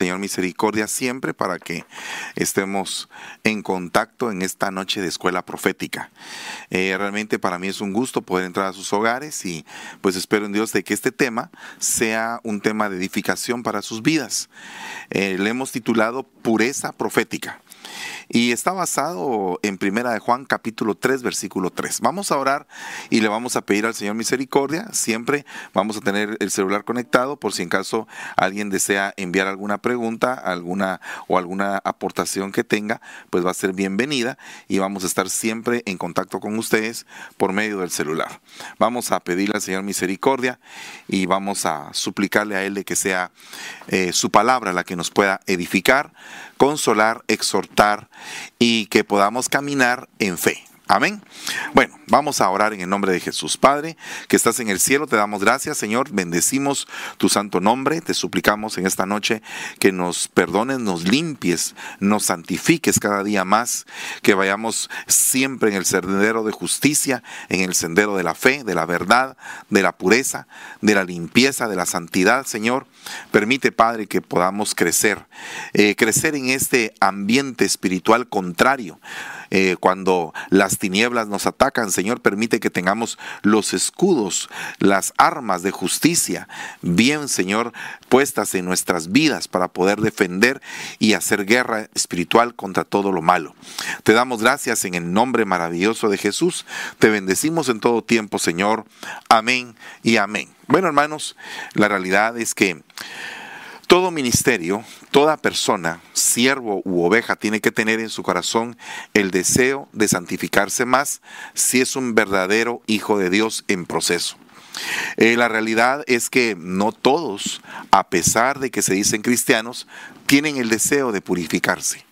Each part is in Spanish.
Señor Misericordia siempre para que estemos en contacto en esta noche de escuela profética. Eh, realmente para mí es un gusto poder entrar a sus hogares y pues espero en Dios de que este tema sea un tema de edificación para sus vidas. Eh, le hemos titulado Pureza Profética y está basado en Primera de Juan capítulo 3 versículo 3. Vamos a orar y le vamos a pedir al Señor misericordia. Siempre vamos a tener el celular conectado por si en caso alguien desea enviar alguna pregunta, alguna o alguna aportación que tenga, pues va a ser bienvenida y vamos a estar siempre en contacto con ustedes por medio del celular. Vamos a pedirle al Señor misericordia y vamos a suplicarle a Él de que sea eh, su palabra la que nos pueda edificar, consolar, exhortar y que podamos caminar en fe. Amén. Bueno, vamos a orar en el nombre de Jesús. Padre, que estás en el cielo, te damos gracias, Señor. Bendecimos tu santo nombre. Te suplicamos en esta noche que nos perdones, nos limpies, nos santifiques cada día más, que vayamos siempre en el sendero de justicia, en el sendero de la fe, de la verdad, de la pureza, de la limpieza, de la santidad, Señor. Permite, Padre, que podamos crecer, eh, crecer en este ambiente espiritual contrario eh, cuando las tinieblas nos atacan, Señor, permite que tengamos los escudos, las armas de justicia, bien, Señor, puestas en nuestras vidas para poder defender y hacer guerra espiritual contra todo lo malo. Te damos gracias en el nombre maravilloso de Jesús. Te bendecimos en todo tiempo, Señor. Amén y amén. Bueno, hermanos, la realidad es que todo ministerio, toda persona, siervo u oveja, tiene que tener en su corazón el deseo de santificarse más si es un verdadero hijo de Dios en proceso. Eh, la realidad es que no todos, a pesar de que se dicen cristianos, tienen el deseo de purificarse.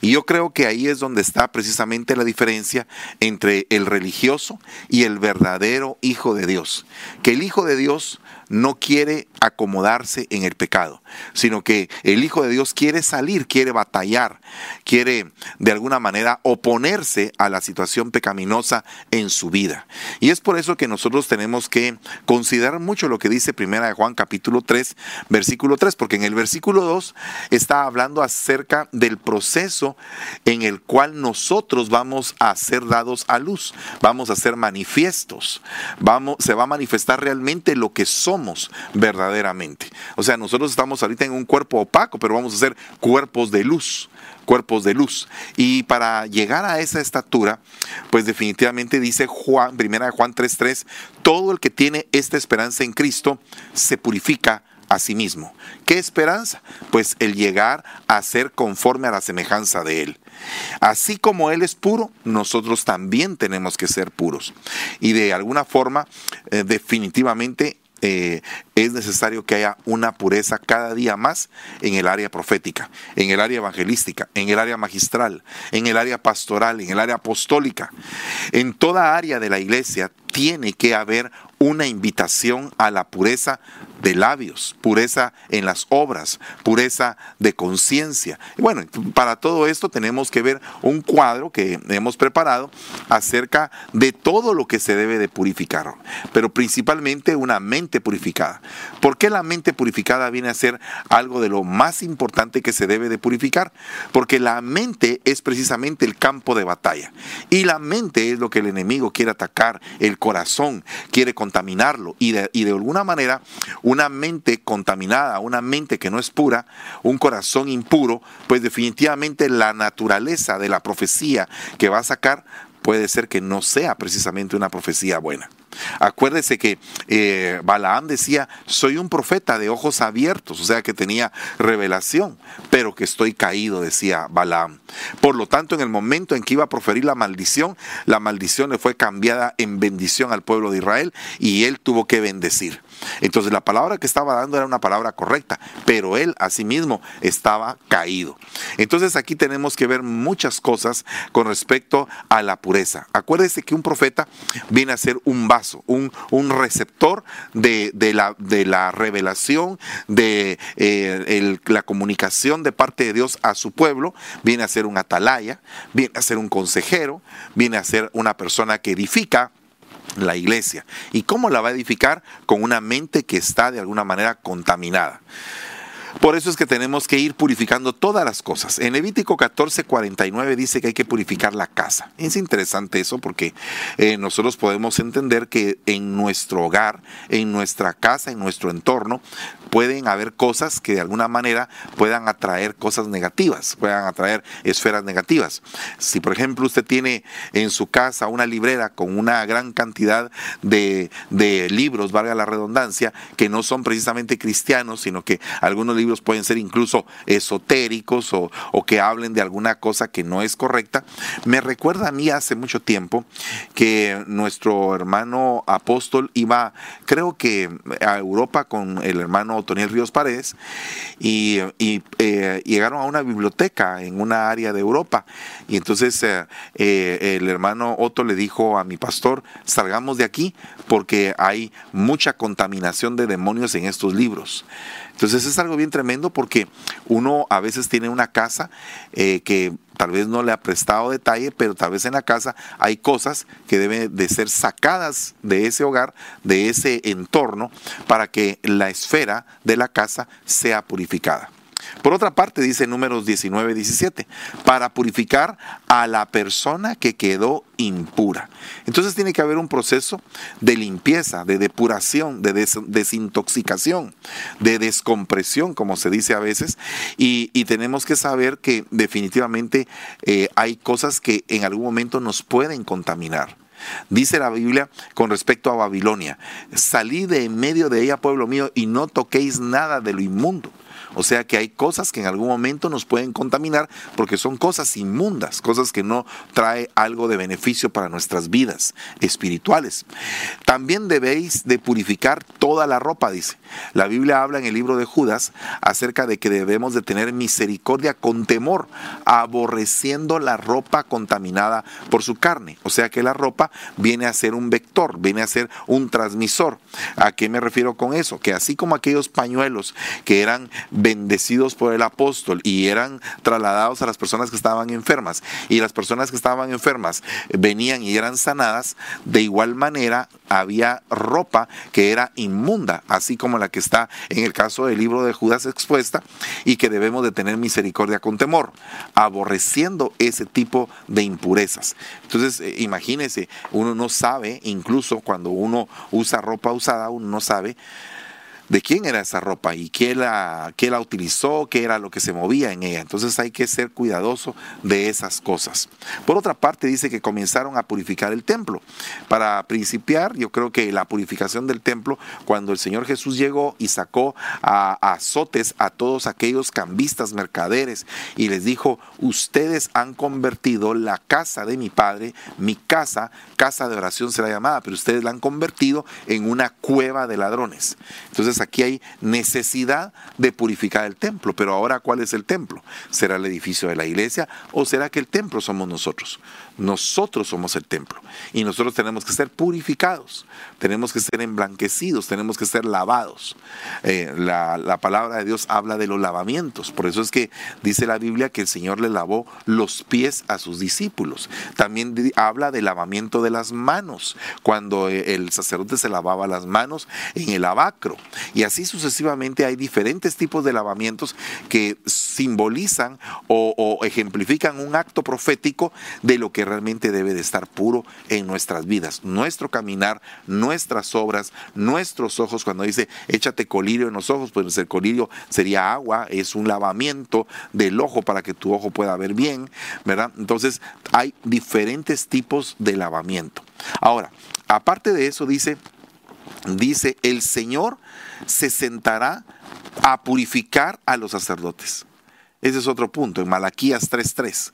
Y yo creo que ahí es donde está precisamente la diferencia entre el religioso y el verdadero Hijo de Dios. Que el Hijo de Dios no quiere acomodarse en el pecado, sino que el Hijo de Dios quiere salir, quiere batallar, quiere de alguna manera oponerse a la situación pecaminosa en su vida. Y es por eso que nosotros tenemos que considerar mucho lo que dice Primera de Juan capítulo 3, versículo 3, porque en el versículo 2 está hablando acerca del proceso en el cual nosotros vamos a ser dados a luz, vamos a ser manifiestos, vamos, se va a manifestar realmente lo que somos verdaderamente. O sea, nosotros estamos ahorita en un cuerpo opaco, pero vamos a ser cuerpos de luz cuerpos de luz. Y para llegar a esa estatura, pues definitivamente dice Juan, primera de Juan 3:3, todo el que tiene esta esperanza en Cristo se purifica a sí mismo. ¿Qué esperanza? Pues el llegar a ser conforme a la semejanza de Él. Así como Él es puro, nosotros también tenemos que ser puros. Y de alguna forma, eh, definitivamente eh, es necesario que haya una pureza cada día más en el área profética, en el área evangelística, en el área magistral, en el área pastoral, en el área apostólica. En toda área de la iglesia tiene que haber una invitación a la pureza de labios, pureza en las obras, pureza de conciencia. Bueno, para todo esto tenemos que ver un cuadro que hemos preparado acerca de todo lo que se debe de purificar, pero principalmente una mente purificada. ¿Por qué la mente purificada viene a ser algo de lo más importante que se debe de purificar? Porque la mente es precisamente el campo de batalla y la mente es lo que el enemigo quiere atacar, el corazón quiere contaminarlo y de, y de alguna manera una mente contaminada, una mente que no es pura, un corazón impuro, pues definitivamente la naturaleza de la profecía que va a sacar puede ser que no sea precisamente una profecía buena. Acuérdese que eh, Balaam decía, soy un profeta de ojos abiertos, o sea que tenía revelación, pero que estoy caído, decía Balaam. Por lo tanto, en el momento en que iba a proferir la maldición, la maldición le fue cambiada en bendición al pueblo de Israel y él tuvo que bendecir. Entonces la palabra que estaba dando era una palabra correcta, pero él asimismo estaba caído. Entonces aquí tenemos que ver muchas cosas con respecto a la pureza. Acuérdese que un profeta viene a ser un vaso un, receptor de, la, de, la, revelación, de eh, la comunicación de parte de Dios a su pueblo, viene a ser un atalaya, viene a ser un consejero, viene a ser una persona que edifica la iglesia. ¿Y cómo la va a edificar? Con una mente que está de alguna manera contaminada. Por eso es que tenemos que ir purificando todas las cosas. En Levítico 14, 49 dice que hay que purificar la casa. Es interesante eso porque eh, nosotros podemos entender que en nuestro hogar, en nuestra casa, en nuestro entorno, pueden haber cosas que de alguna manera puedan atraer cosas negativas, puedan atraer esferas negativas. Si por ejemplo usted tiene en su casa una librera con una gran cantidad de, de libros, valga la redundancia, que no son precisamente cristianos, sino que algunos libros pueden ser incluso esotéricos o, que hablen de alguna cosa que no es correcta, me recuerda a mí hace mucho tiempo que nuestro hermano apóstol iba, creo que a Europa con el hermano Toniel Ríos Paredes, y, eh, llegaron a una biblioteca en una área de Europa. Y entonces eh, eh, el hermano Otto le dijo a mi pastor, salgamos de aquí porque hay mucha contaminación de demonios en estos libros. Entonces es algo bien tremendo porque uno a veces tiene una casa que tal vez no le ha prestado detalle, pero tal vez en la casa hay cosas que deben de ser sacadas de ese hogar, de ese entorno, para que la esfera de la casa sea purificada. Por otra parte, dice números 19, 17, para purificar a la persona que quedó impura. Entonces tiene que haber un proceso de limpieza, de depuración, de desintoxicación, de descompresión, como se dice a veces, y, tenemos que saber que definitivamente eh, hay cosas que en algún momento nos pueden contaminar. Dice la Biblia con respecto a Babilonia, salí de en medio de ella, pueblo mío, y no toquéis nada de lo inmundo. O sea que hay cosas que en algún momento nos pueden contaminar porque son cosas inmundas, cosas que no trae algo de beneficio para nuestras vidas espirituales. También debéis de purificar toda la ropa, dice. La Biblia habla en el libro de Judas acerca de que debemos de tener misericordia con temor, aborreciendo la ropa contaminada por su carne. O sea que la ropa viene a ser un vector, viene a ser un transmisor. ¿A qué me refiero con eso? Que así como aquellos pañuelos que eran bendecidos por el apóstol y eran trasladados a las personas que estaban enfermas y las personas que estaban enfermas venían y eran sanadas, de igual manera había ropa que era inmunda, así como la que está en el caso del libro de Judas expuesta y que debemos de tener misericordia con temor, aborreciendo ese tipo de impurezas. Entonces, eh, imagínese, uno no sabe, incluso cuando uno usa ropa usada, uno no sabe de quién era esa ropa y quién la, la utilizó, qué era lo que se movía en ella. Entonces hay que ser cuidadoso de esas cosas. Por otra parte, dice que comenzaron a purificar el templo. Para principiar, yo creo que la purificación del templo, cuando el Señor Jesús llegó y sacó a, azotes a todos aquellos cambistas, mercaderes, y les dijo, ustedes han convertido la casa de mi Padre, mi casa, casa de oración será llamada, pero ustedes la han convertido en una cueva de ladrones. Entonces aquí hay necesidad de purificar el templo, pero ahora ¿cuál es el templo? ¿Será el edificio de la iglesia o será que el templo somos nosotros? Nosotros somos el templo y nosotros tenemos que ser purificados, tenemos que ser emblanquecidos, tenemos que ser lavados. Eh, la, la, palabra de Dios habla de los lavamientos, por eso es que dice la Biblia que el Señor le lavó los pies a sus discípulos. También habla del lavamiento de las manos, cuando eh, el sacerdote se lavaba las manos en el abacro. Y así sucesivamente hay diferentes tipos de lavamientos que simbolizan o ejemplifican un acto profético de lo que realmente debe de estar puro en nuestras vidas. Nuestro caminar, nuestras obras, nuestros ojos, cuando dice échate colirio en los ojos, pues el colirio sería agua, es un lavamiento del ojo para que tu ojo pueda ver bien, ¿verdad? Entonces hay diferentes tipos de lavamiento. Ahora, aparte de eso dice, dice, el Señor se sentará a purificar a los sacerdotes. Ese es otro punto, en Malaquías 3.3.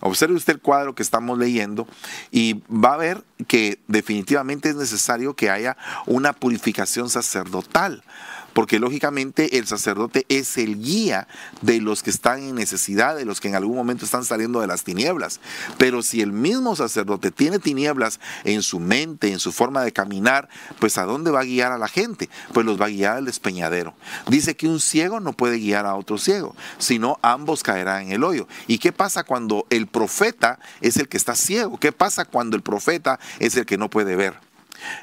Observe usted el cuadro que estamos leyendo y va a ver que definitivamente es necesario que haya una purificación sacerdotal porque lógicamente el sacerdote es el guía de los que están en necesidad, de los que en algún momento están saliendo de las tinieblas. Pero si el mismo sacerdote tiene tinieblas en su mente, en su forma de caminar, pues ¿a dónde va a guiar a la gente? Pues los va a guiar al despeñadero. Dice que un ciego no puede guiar a otro ciego, sino ambos caerán en el hoyo. ¿Y qué pasa cuando el profeta es el que está ciego? ¿Qué pasa cuando el profeta es el que no puede ver?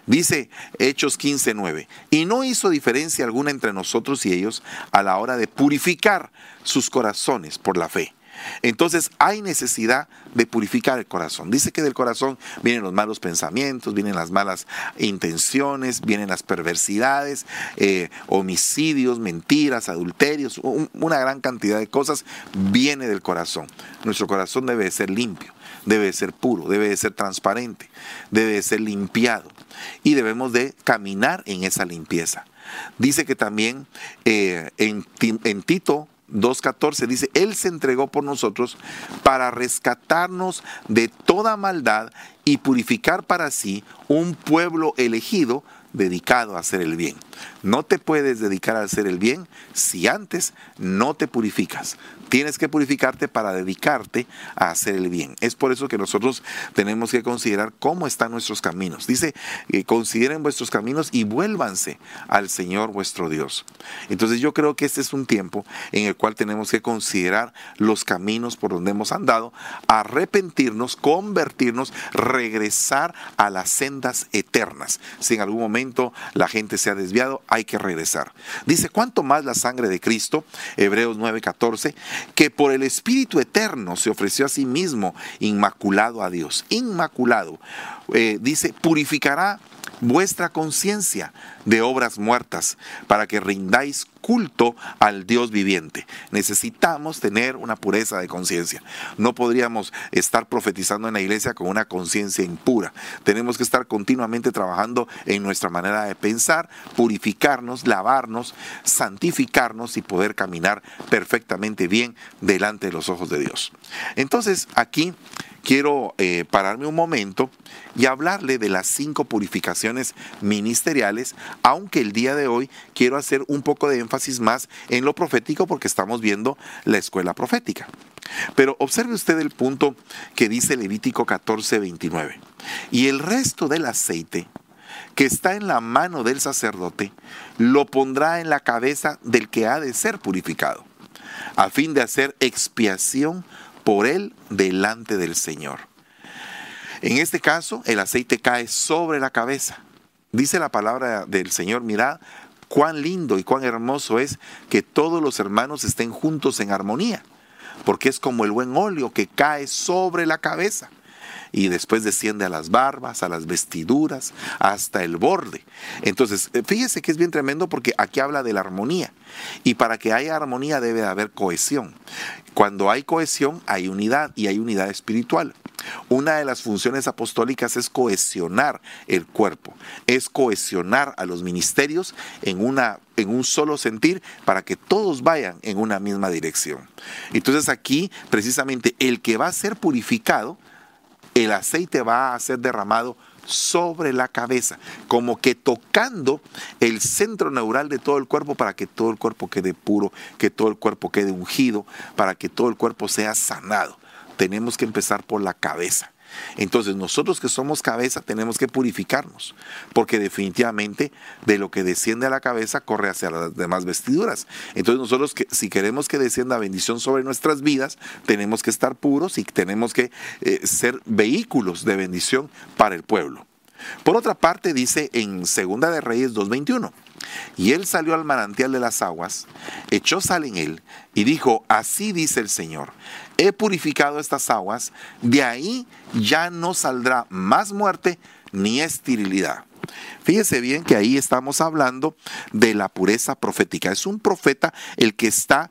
Dice Hechos 15:9, y no hizo diferencia alguna entre nosotros y ellos a la hora de purificar sus corazones por la fe. Entonces hay necesidad de purificar el corazón. Dice que del corazón vienen los malos pensamientos, vienen las malas intenciones, vienen las perversidades, eh, homicidios, mentiras, adulterios, una gran cantidad de cosas viene del corazón. Nuestro corazón debe ser limpio, debe ser puro, debe ser transparente, debe ser limpiado y debemos de caminar en esa limpieza. Dice que también eh, en, en Tito 2.14 dice, Él se entregó por nosotros para rescatarnos de toda maldad y purificar para sí un pueblo elegido dedicado a hacer el bien. No te puedes dedicar a hacer el bien si antes no te purificas. Tienes que purificarte para dedicarte a hacer el bien. Es por eso que nosotros tenemos que considerar cómo están nuestros caminos. Dice, eh, consideren vuestros caminos y vuélvanse al Señor vuestro Dios. Entonces yo creo que este es un tiempo en el cual tenemos que considerar los caminos por donde hemos andado, arrepentirnos, convertirnos, regresar a las sendas eternas. Si en algún momento la gente se ha desviado, hay que regresar. Dice, ¿cuánto más la sangre de Cristo? Hebreos 9:14 que por el Espíritu Eterno se ofreció a sí mismo inmaculado a Dios. Inmaculado. Eh, dice, purificará vuestra conciencia de obras muertas, para que rindáis culto al Dios viviente. Necesitamos tener una pureza de conciencia. No podríamos estar profetizando en la iglesia con una conciencia impura. Tenemos que estar continuamente trabajando en nuestra manera de pensar, purificarnos, lavarnos, santificarnos y poder caminar perfectamente bien delante de los ojos de Dios. Entonces, aquí quiero eh, pararme un momento y hablarle de las cinco purificaciones ministeriales, aunque el día de hoy quiero hacer un poco de énfasis más en lo profético porque estamos viendo la escuela profética. Pero observe usted el punto que dice Levítico 14, 29. Y el resto del aceite que está en la mano del sacerdote lo pondrá en la cabeza del que ha de ser purificado, a fin de hacer expiación por él delante del Señor. En este caso, el aceite cae sobre la cabeza. Dice la palabra del Señor, mirad cuán lindo y cuán hermoso es que todos los hermanos estén juntos en armonía, porque es como el buen óleo que cae sobre la cabeza y después desciende a las barbas, a las vestiduras, hasta el borde. Entonces, eh, fíjese que es bien tremendo porque aquí habla de la armonía. Y para que haya armonía debe haber cohesión. Cuando hay cohesión hay unidad y hay unidad espiritual. Una de las funciones apostólicas es cohesionar el cuerpo, es cohesionar a los ministerios en, una, en un solo sentir para que todos vayan en una misma dirección. Entonces aquí precisamente el que va a ser purificado el aceite va a ser derramado sobre la cabeza, como que tocando el centro neural de todo el cuerpo para que todo el cuerpo quede puro, que todo el cuerpo quede ungido, para que todo el cuerpo sea sanado. Tenemos que empezar por la cabeza. Entonces nosotros que somos cabeza tenemos que purificarnos, porque definitivamente de lo que desciende a la cabeza corre hacia las demás vestiduras. Entonces nosotros que, si queremos que descienda bendición sobre nuestras vidas, tenemos que estar puros y tenemos que eh, ser vehículos de bendición para el pueblo. Por otra parte dice en Segunda de Reyes 2.21, y él salió al manantial de las aguas, echó sal en él y dijo, así dice el Señor, he purificado estas aguas, de ahí ya no saldrá más muerte ni esterilidad. Fíjese bien que ahí estamos hablando de la pureza profética. Es un profeta el que está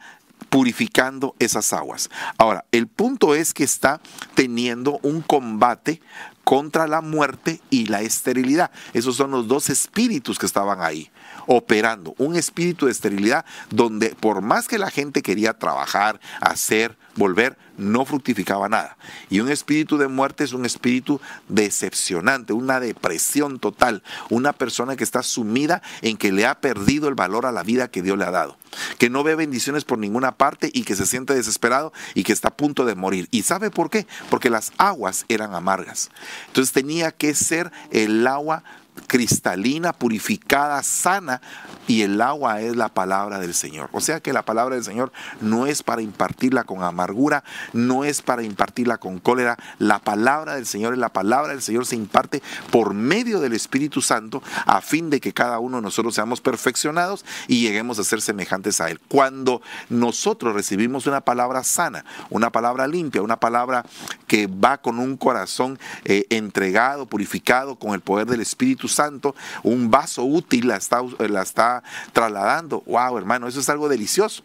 purificando esas aguas. Ahora, el punto es que está teniendo un combate contra la muerte y la esterilidad. Esos son los dos espíritus que estaban ahí operando. Un espíritu de esterilidad donde por más que la gente quería trabajar, hacer, volver, no fructificaba nada. Y un espíritu de muerte es un espíritu decepcionante, una depresión total, una persona que está sumida en que le ha perdido el valor a la vida que Dios le ha dado, que no ve bendiciones por ninguna parte y que se siente desesperado y que está a punto de morir. ¿Y sabe por qué? Porque las aguas eran amargas. Entonces tenía que ser el agua cristalina, purificada, sana, y el agua es la palabra del Señor. O sea que la palabra del Señor no es para impartirla con amargura, no es para impartirla con cólera. La palabra del Señor es la palabra del Señor se imparte por medio del Espíritu Santo a fin de que cada uno de nosotros seamos perfeccionados y lleguemos a ser semejantes a Él. Cuando nosotros recibimos una palabra sana, una palabra limpia, una palabra que va con un corazón eh, entregado, purificado con el poder del Espíritu Santo, un vaso útil la está, la está trasladando. Wow, hermano, eso es algo delicioso.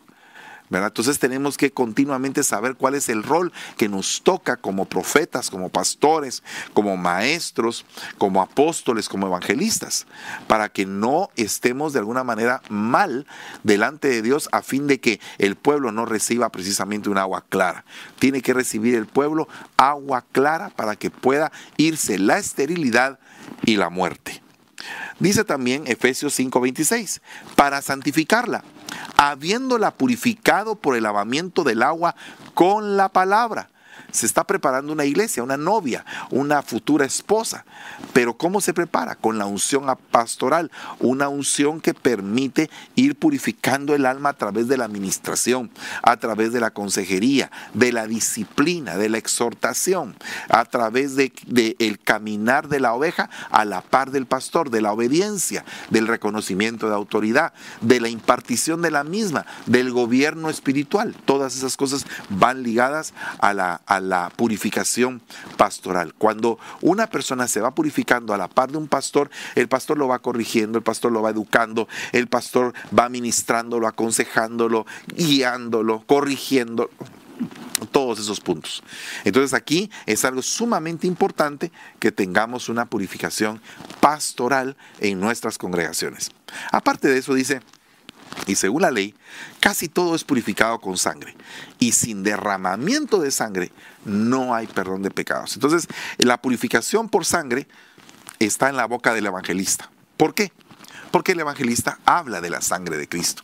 Entonces tenemos que continuamente saber cuál es el rol que nos toca como profetas, como pastores, como maestros, como apóstoles, como evangelistas, para que no estemos de alguna manera mal delante de Dios a fin de que el pueblo no reciba precisamente un agua clara. Tiene que recibir el pueblo agua clara para que pueda irse la esterilidad y la muerte. Dice también Efesios 5:26, para santificarla, habiéndola purificado por el lavamiento del agua con la palabra se está preparando una iglesia, una novia, una futura esposa. Pero ¿cómo se prepara? Con la unción pastoral, una unción que permite ir purificando el alma a través de la administración, a través de la consejería, de la disciplina, de la exhortación, a través de, el caminar de la oveja a la par del pastor, de la obediencia, del reconocimiento de autoridad, de la impartición de la misma, del gobierno espiritual. Todas esas cosas van ligadas a la, la purificación pastoral. Cuando una persona se va purificando a la par de un pastor, el pastor lo va corrigiendo, el pastor lo va educando, el pastor va ministrándolo, aconsejándolo, guiándolo, corrigiendo todos esos puntos. Entonces aquí es algo sumamente importante que tengamos una purificación pastoral en nuestras congregaciones. Aparte de eso dice, y según la ley, casi todo es purificado con sangre. Y sin derramamiento de sangre no hay perdón de pecados. Entonces, la purificación por sangre está en la boca del evangelista. ¿Por qué? Porque el evangelista habla de la sangre de Cristo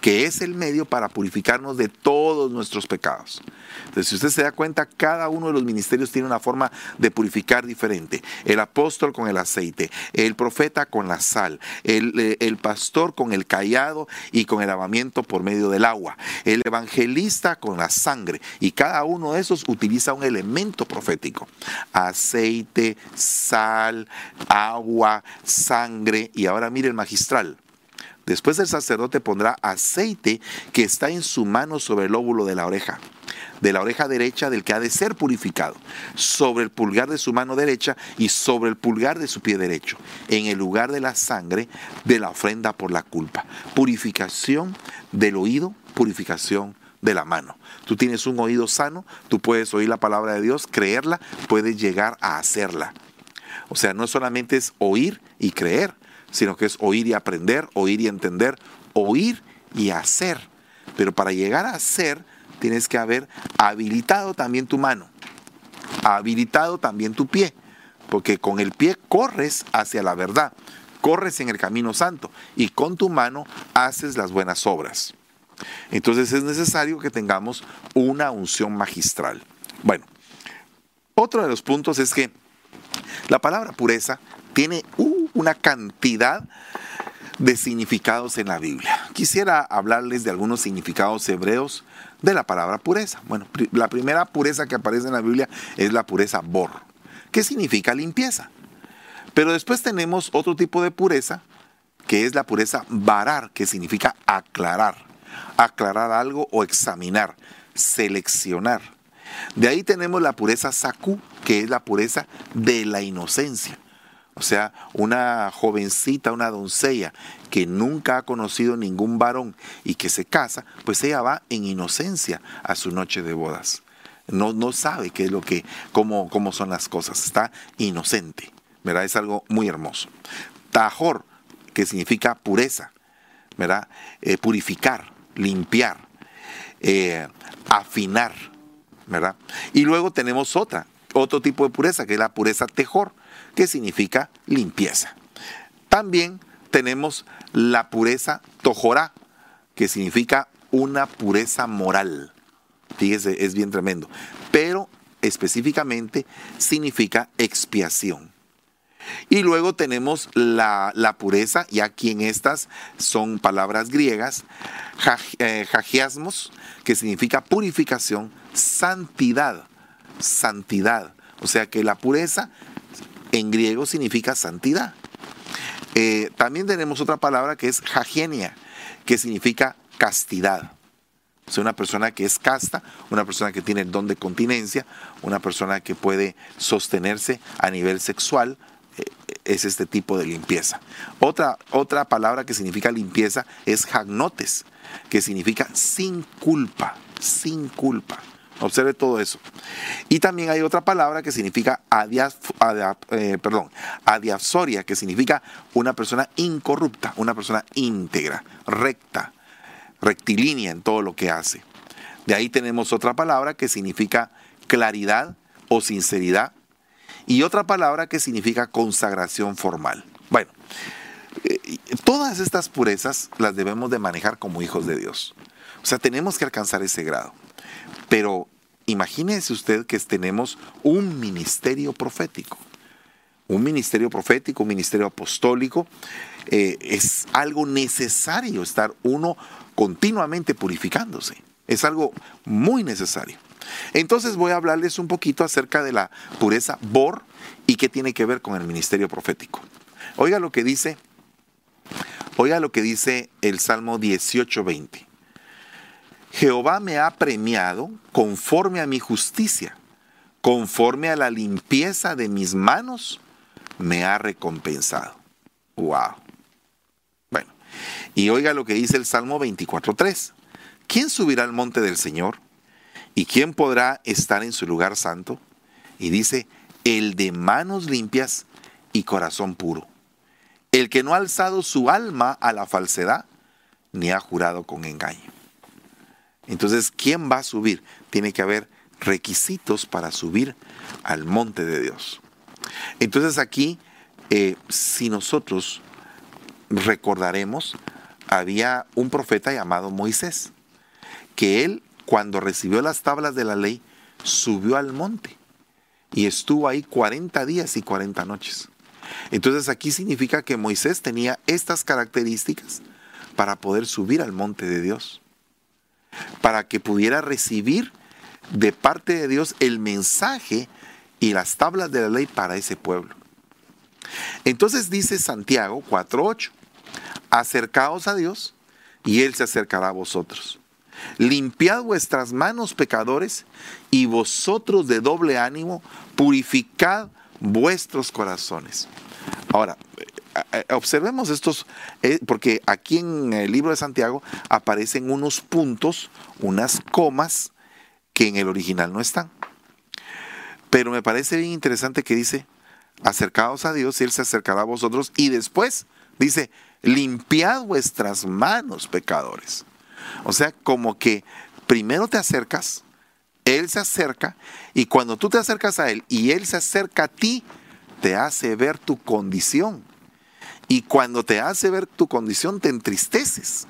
que es el medio para purificarnos de todos nuestros pecados. Entonces, si usted se da cuenta, cada uno de los ministerios tiene una forma de purificar diferente. El apóstol con el aceite, el profeta con la sal, el, eh, el pastor con el callado y con el lavamiento por medio del agua, el evangelista con la sangre. Y cada uno de esos utiliza un elemento profético. Aceite, sal, agua, sangre. Y ahora mire el magistral Después el sacerdote pondrá aceite que está en su mano sobre el óvulo de la oreja, de la oreja derecha del que ha de ser purificado, sobre el pulgar de su mano derecha y sobre el pulgar de su pie derecho, en el lugar de la sangre de la ofrenda por la culpa. Purificación del oído, purificación de la mano. Tú tienes un oído sano, tú puedes oír la palabra de Dios, creerla, puedes llegar a hacerla. O sea, no solamente es oír y creer, sino que es oír y aprender, oír y entender, oír y hacer. Pero para llegar a hacer, tienes que haber habilitado también tu mano, habilitado también tu pie, porque con el pie corres hacia la verdad, corres en el camino santo y con tu mano haces las buenas obras. Entonces es necesario que tengamos una unción magistral. Bueno, otro de los puntos es que la palabra pureza tiene una cantidad de significados en la Biblia. Quisiera hablarles de algunos significados hebreos de la palabra pureza. Bueno, la primera pureza que aparece en la Biblia es la pureza bor, que significa limpieza. Pero después tenemos otro tipo de pureza, que es la pureza varar, que significa aclarar. Aclarar algo o examinar, seleccionar. De ahí tenemos la pureza saku, que es la pureza de la inocencia. O sea, una jovencita, una doncella que nunca ha conocido ningún varón y que se casa, pues ella va en inocencia a su noche de bodas. No, no sabe qué es lo que, cómo, cómo son las cosas. Está inocente. ¿Verdad? Es algo muy hermoso. Tajor, que significa pureza, ¿verdad? Eh, purificar, limpiar, eh, afinar, ¿verdad? Y luego tenemos otra, otro tipo de pureza, que es la pureza tejor que significa limpieza. También tenemos la pureza tojorá, que significa una pureza moral. Fíjese, es bien tremendo. Pero específicamente significa expiación. Y luego tenemos la, pureza, y aquí en estas son palabras griegas, jagiasmos, eh, que significa purificación, santidad, santidad. O sea que la pureza en griego significa santidad. Eh, también tenemos otra palabra que es jagenia, que significa castidad. O sea, una persona que es casta, una persona que tiene el don de continencia, una persona que puede sostenerse a nivel sexual, eh, es este tipo de limpieza. Otra, otra palabra que significa limpieza es jagnotes, que significa sin culpa, sin culpa. Observe todo eso. Y también hay otra palabra que significa eh, perdón, adiapsoria, que significa una persona incorrupta, una persona íntegra, recta, rectilínea en todo lo que hace. De ahí tenemos otra palabra que significa claridad o sinceridad y otra palabra que significa consagración formal. Bueno, eh, todas estas purezas las debemos de manejar como hijos de Dios. O sea, tenemos que alcanzar ese grado. Pero imagínese usted que tenemos un ministerio profético. Un ministerio profético, un ministerio apostólico. Eh, es algo necesario estar uno continuamente purificándose. Es algo muy necesario. Entonces voy a hablarles un poquito acerca de la pureza Bor y qué tiene que ver con el ministerio profético. Oiga lo que dice, oiga lo que dice el Salmo 18:20. Jehová me ha premiado conforme a mi justicia, conforme a la limpieza de mis manos, me ha recompensado. Wow. Bueno, y oiga lo que dice el Salmo 24.3. ¿Quién subirá al monte del Señor? ¿Y quién podrá estar en su lugar santo? Y dice, el de manos limpias y corazón puro, el que no ha alzado su alma a la falsedad, ni ha jurado con engaño. Entonces, ¿quién va a subir? Tiene que haber requisitos para subir al monte de Dios. Entonces aquí, eh, si nosotros recordaremos, había un profeta llamado Moisés, que él, cuando recibió las tablas de la ley, subió al monte y estuvo ahí 40 días y 40 noches. Entonces aquí significa que Moisés tenía estas características para poder subir al monte de Dios para que pudiera recibir de parte de Dios el mensaje y las tablas de la ley para ese pueblo. Entonces dice Santiago 4.8, acercaos a Dios y Él se acercará a vosotros. Limpiad vuestras manos pecadores y vosotros de doble ánimo, purificad vuestros corazones. Ahora, observemos estos, eh, porque aquí en el libro de Santiago aparecen unos puntos, unas comas que en el original no están. Pero me parece bien interesante que dice, acercaos a Dios y Él se acercará a vosotros. Y después dice, limpiad vuestras manos, pecadores. O sea, como que primero te acercas, Él se acerca, y cuando tú te acercas a Él y Él se acerca a ti, te hace ver tu condición y cuando te hace ver tu condición te entristeces.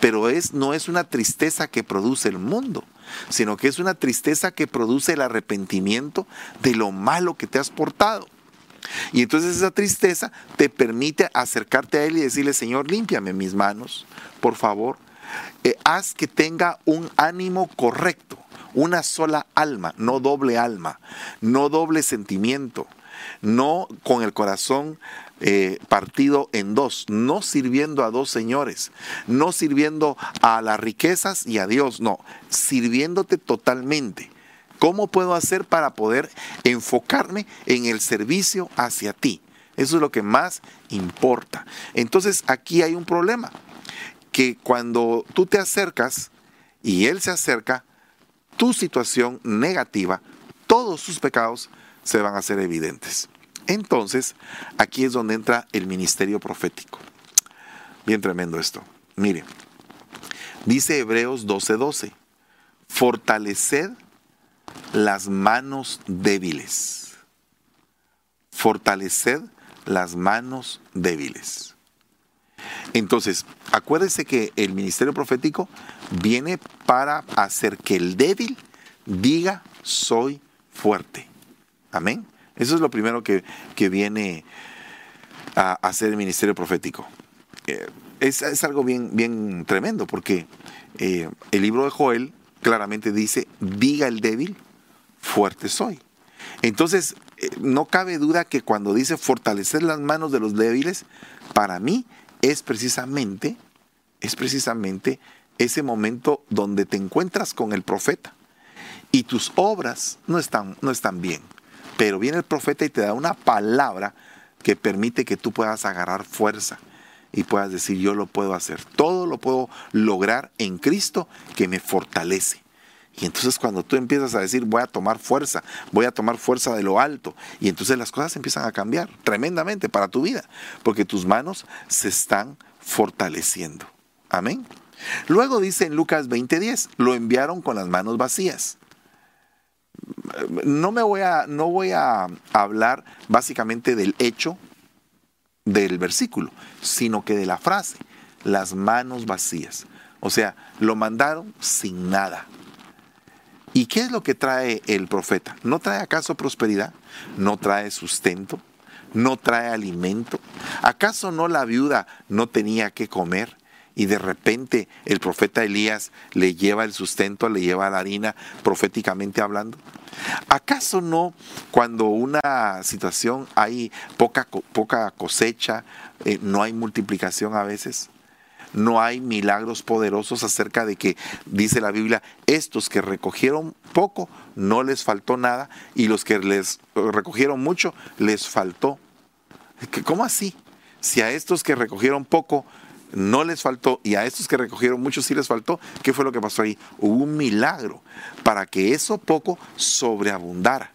Pero es, no es una tristeza que produce el mundo, sino que es una tristeza que produce el arrepentimiento de lo malo que te has portado. Y entonces esa tristeza te permite acercarte a Él y decirle, Señor, límpiame mis manos, por favor. Eh, haz que tenga un ánimo correcto, una sola alma, no doble alma, no doble sentimiento, no con el corazón eh, partido en dos, no sirviendo a dos señores, no sirviendo a las riquezas y a Dios, no, sirviéndote totalmente. ¿Cómo puedo hacer para poder enfocarme en el servicio hacia ti? Eso es lo que más importa. Entonces aquí hay un problema, que cuando tú te acercas y Él se acerca, tu situación negativa, todos sus pecados se van a hacer evidentes. Entonces, aquí es donde entra el ministerio profético. Bien tremendo esto. Mire, dice Hebreos 12:12, fortaleced las manos débiles. Fortaleced las manos débiles. Entonces, acuérdese que el ministerio profético viene para hacer que el débil diga, soy fuerte. Amén Eso es lo primero que, que viene a hacer el ministerio profético. Eh, es, es, algo bien, bien tremendo porque eh, el libro de Joel claramente dice, diga el débil, fuerte soy. Entonces, eh, no cabe duda que cuando dice fortalecer las manos de los débiles, para mí es precisamente, es precisamente ese momento donde te encuentras con el profeta y tus obras no están, no están bien. Pero viene el profeta y te da una palabra que permite que tú puedas agarrar fuerza y puedas decir, yo lo puedo hacer. Todo lo puedo lograr en Cristo que me fortalece. Y entonces cuando tú empiezas a decir, voy a tomar fuerza, voy a tomar fuerza de lo alto, y entonces las cosas empiezan a cambiar tremendamente para tu vida, porque tus manos se están fortaleciendo. Amén. Luego dice en Lucas 20:10, lo enviaron con las manos vacías. No me voy a, no voy a hablar básicamente del hecho del versículo, sino que de la frase, las manos vacías. O sea, lo mandaron sin nada. ¿Y qué es lo que trae el profeta? ¿No trae acaso prosperidad? ¿No trae sustento? ¿No trae alimento? ¿Acaso no la viuda no tenía que comer? Y de repente el profeta Elías le lleva el sustento, le lleva la harina, proféticamente hablando? ¿Acaso no cuando una situación hay poca, poca cosecha, eh, no hay multiplicación a veces? no hay milagros poderosos acerca de que, dice la Biblia, estos que recogieron poco, no les faltó nada, y los que les recogieron mucho, les faltó. ¿Cómo así? Si a estos que recogieron poco no les faltó y a estos que recogieron mucho sí les faltó, ¿qué fue lo que pasó ahí? Hubo un milagro para que eso poco sobreabundara.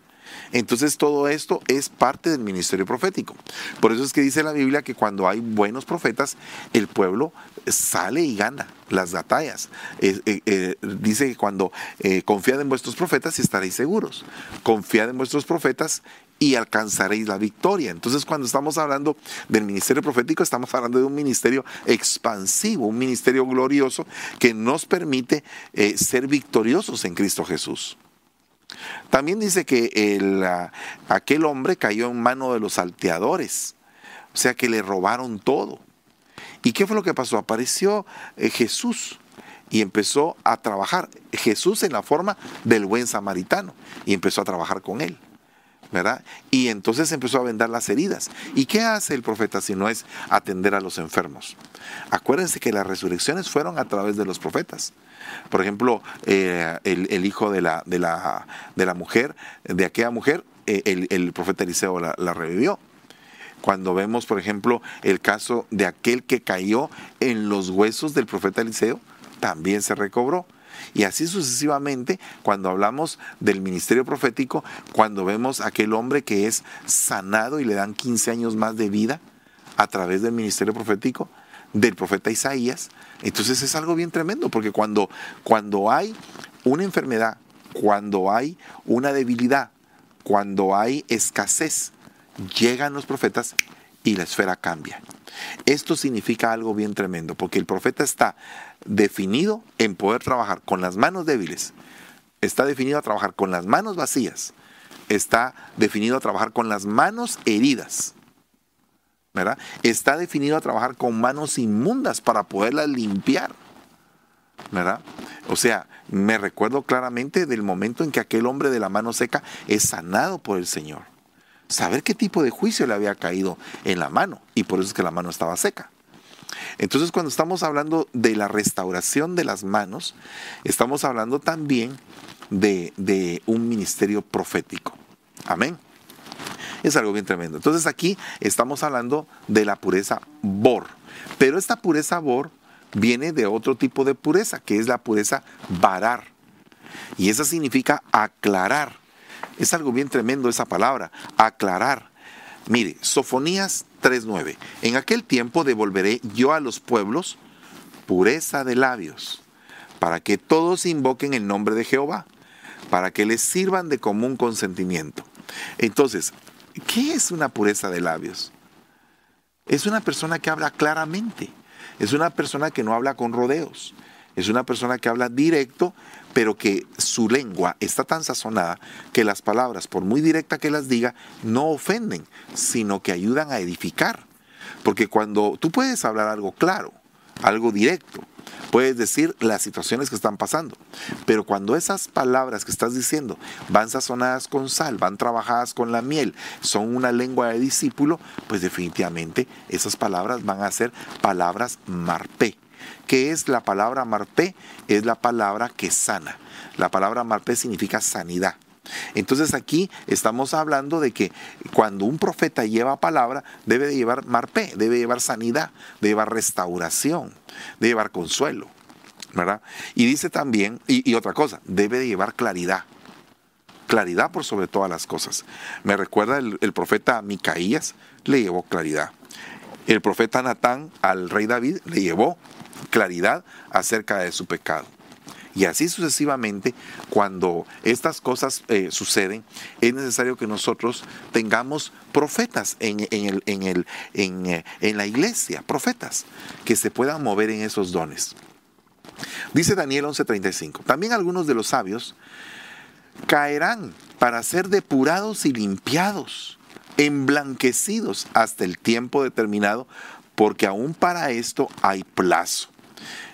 Entonces todo esto es parte del ministerio profético. Por eso es que dice la Biblia que cuando hay buenos profetas, el pueblo sale y gana las batallas. Eh, eh, dice que cuando eh, confiad en vuestros profetas y estaréis seguros. Confiad en vuestros profetas y alcanzaréis la victoria. Entonces, cuando estamos hablando del ministerio profético, estamos hablando de un ministerio expansivo, un ministerio glorioso que nos permite ser victoriosos en Cristo Jesús. También dice que el, ah, aquel hombre cayó en mano de los salteadores, o sea que le robaron todo. ¿Y qué fue lo que pasó? Apareció eh, Jesús y empezó a trabajar. Jesús en la forma del buen samaritano y empezó a trabajar con él. ¿Verdad? Y entonces empezó a vendar las heridas. ¿Y qué hace el profeta si no es atender a los enfermos? Acuérdense que las resurrecciones fueron a través de los profetas. Por ejemplo, eh, el, hijo de la, de, la, de la, mujer, de aquella mujer, eh, el, profeta Eliseo la, la revivió cuando vemos, por ejemplo, el caso de aquel que cayó en los huesos del profeta Eliseo, también se recobró. Y así sucesivamente, cuando hablamos del ministerio profético, cuando vemos aquel hombre que es sanado y le dan 15 años más de vida a través del ministerio profético, del profeta Isaías, entonces es algo bien tremendo, porque cuando, cuando hay una enfermedad, cuando hay una debilidad, cuando hay escasez, llegan los profetas y la esfera cambia. Esto significa algo bien tremendo, porque el profeta está definido en poder trabajar con las manos débiles, está definido a trabajar con las manos vacías, está definido a trabajar con las manos heridas, ¿verdad? Está definido a trabajar con manos inmundas para poderlas limpiar, ¿verdad? O sea, me recuerdo claramente del momento en que aquel hombre de la mano seca es sanado por el Señor. Saber qué tipo de juicio le había caído en la mano y por eso es que la mano estaba seca. Entonces, cuando estamos hablando de la restauración de las manos, estamos hablando también de, un ministerio profético. Amén. Es algo bien tremendo. Entonces aquí estamos hablando de la pureza bor. Pero esta pureza bor viene de otro tipo de pureza, que es la pureza barar. Y esa significa aclarar. Es algo bien tremendo esa palabra, aclarar. Mire, Sofonías 3.9. En aquel tiempo devolveré yo a los pueblos pureza de labios, para que todos invoquen el nombre de Jehová, para que les sirvan de común consentimiento. Entonces, ¿qué es una pureza de labios? Es una persona que habla claramente, es una persona que no habla con rodeos, Es una persona que habla directo, pero que su lengua está tan sazonada que las palabras, por muy directa que las diga, no ofenden, sino que ayudan a edificar. Porque cuando tú puedes hablar algo claro, algo directo, puedes decir las situaciones que están pasando. Pero cuando esas palabras que estás diciendo van sazonadas con sal, van trabajadas con la miel, son una lengua de discípulo, pues definitivamente esas palabras van a ser palabras marpé. ¿Qué es la palabra marpé? Es la palabra que sana. La palabra marpé significa sanidad. Entonces aquí estamos hablando de que cuando un profeta lleva palabra, debe de llevar marpé, debe llevar sanidad, debe llevar restauración, debe llevar consuelo. ¿verdad? Y dice también, y, otra cosa, debe de llevar claridad. Claridad por sobre todas las cosas. Me recuerda el, el profeta Micaías, le llevó claridad. El profeta Natán al rey David le llevó claridad acerca de su pecado. Y así sucesivamente, cuando estas cosas eh, suceden, es necesario que nosotros tengamos profetas en, el, en, el, eh, en, la iglesia, profetas que se puedan mover en esos dones. Dice Daniel 11:35, también algunos de los sabios caerán para ser depurados y limpiados, emblanquecidos hasta el tiempo determinado, porque aún para esto hay plazo.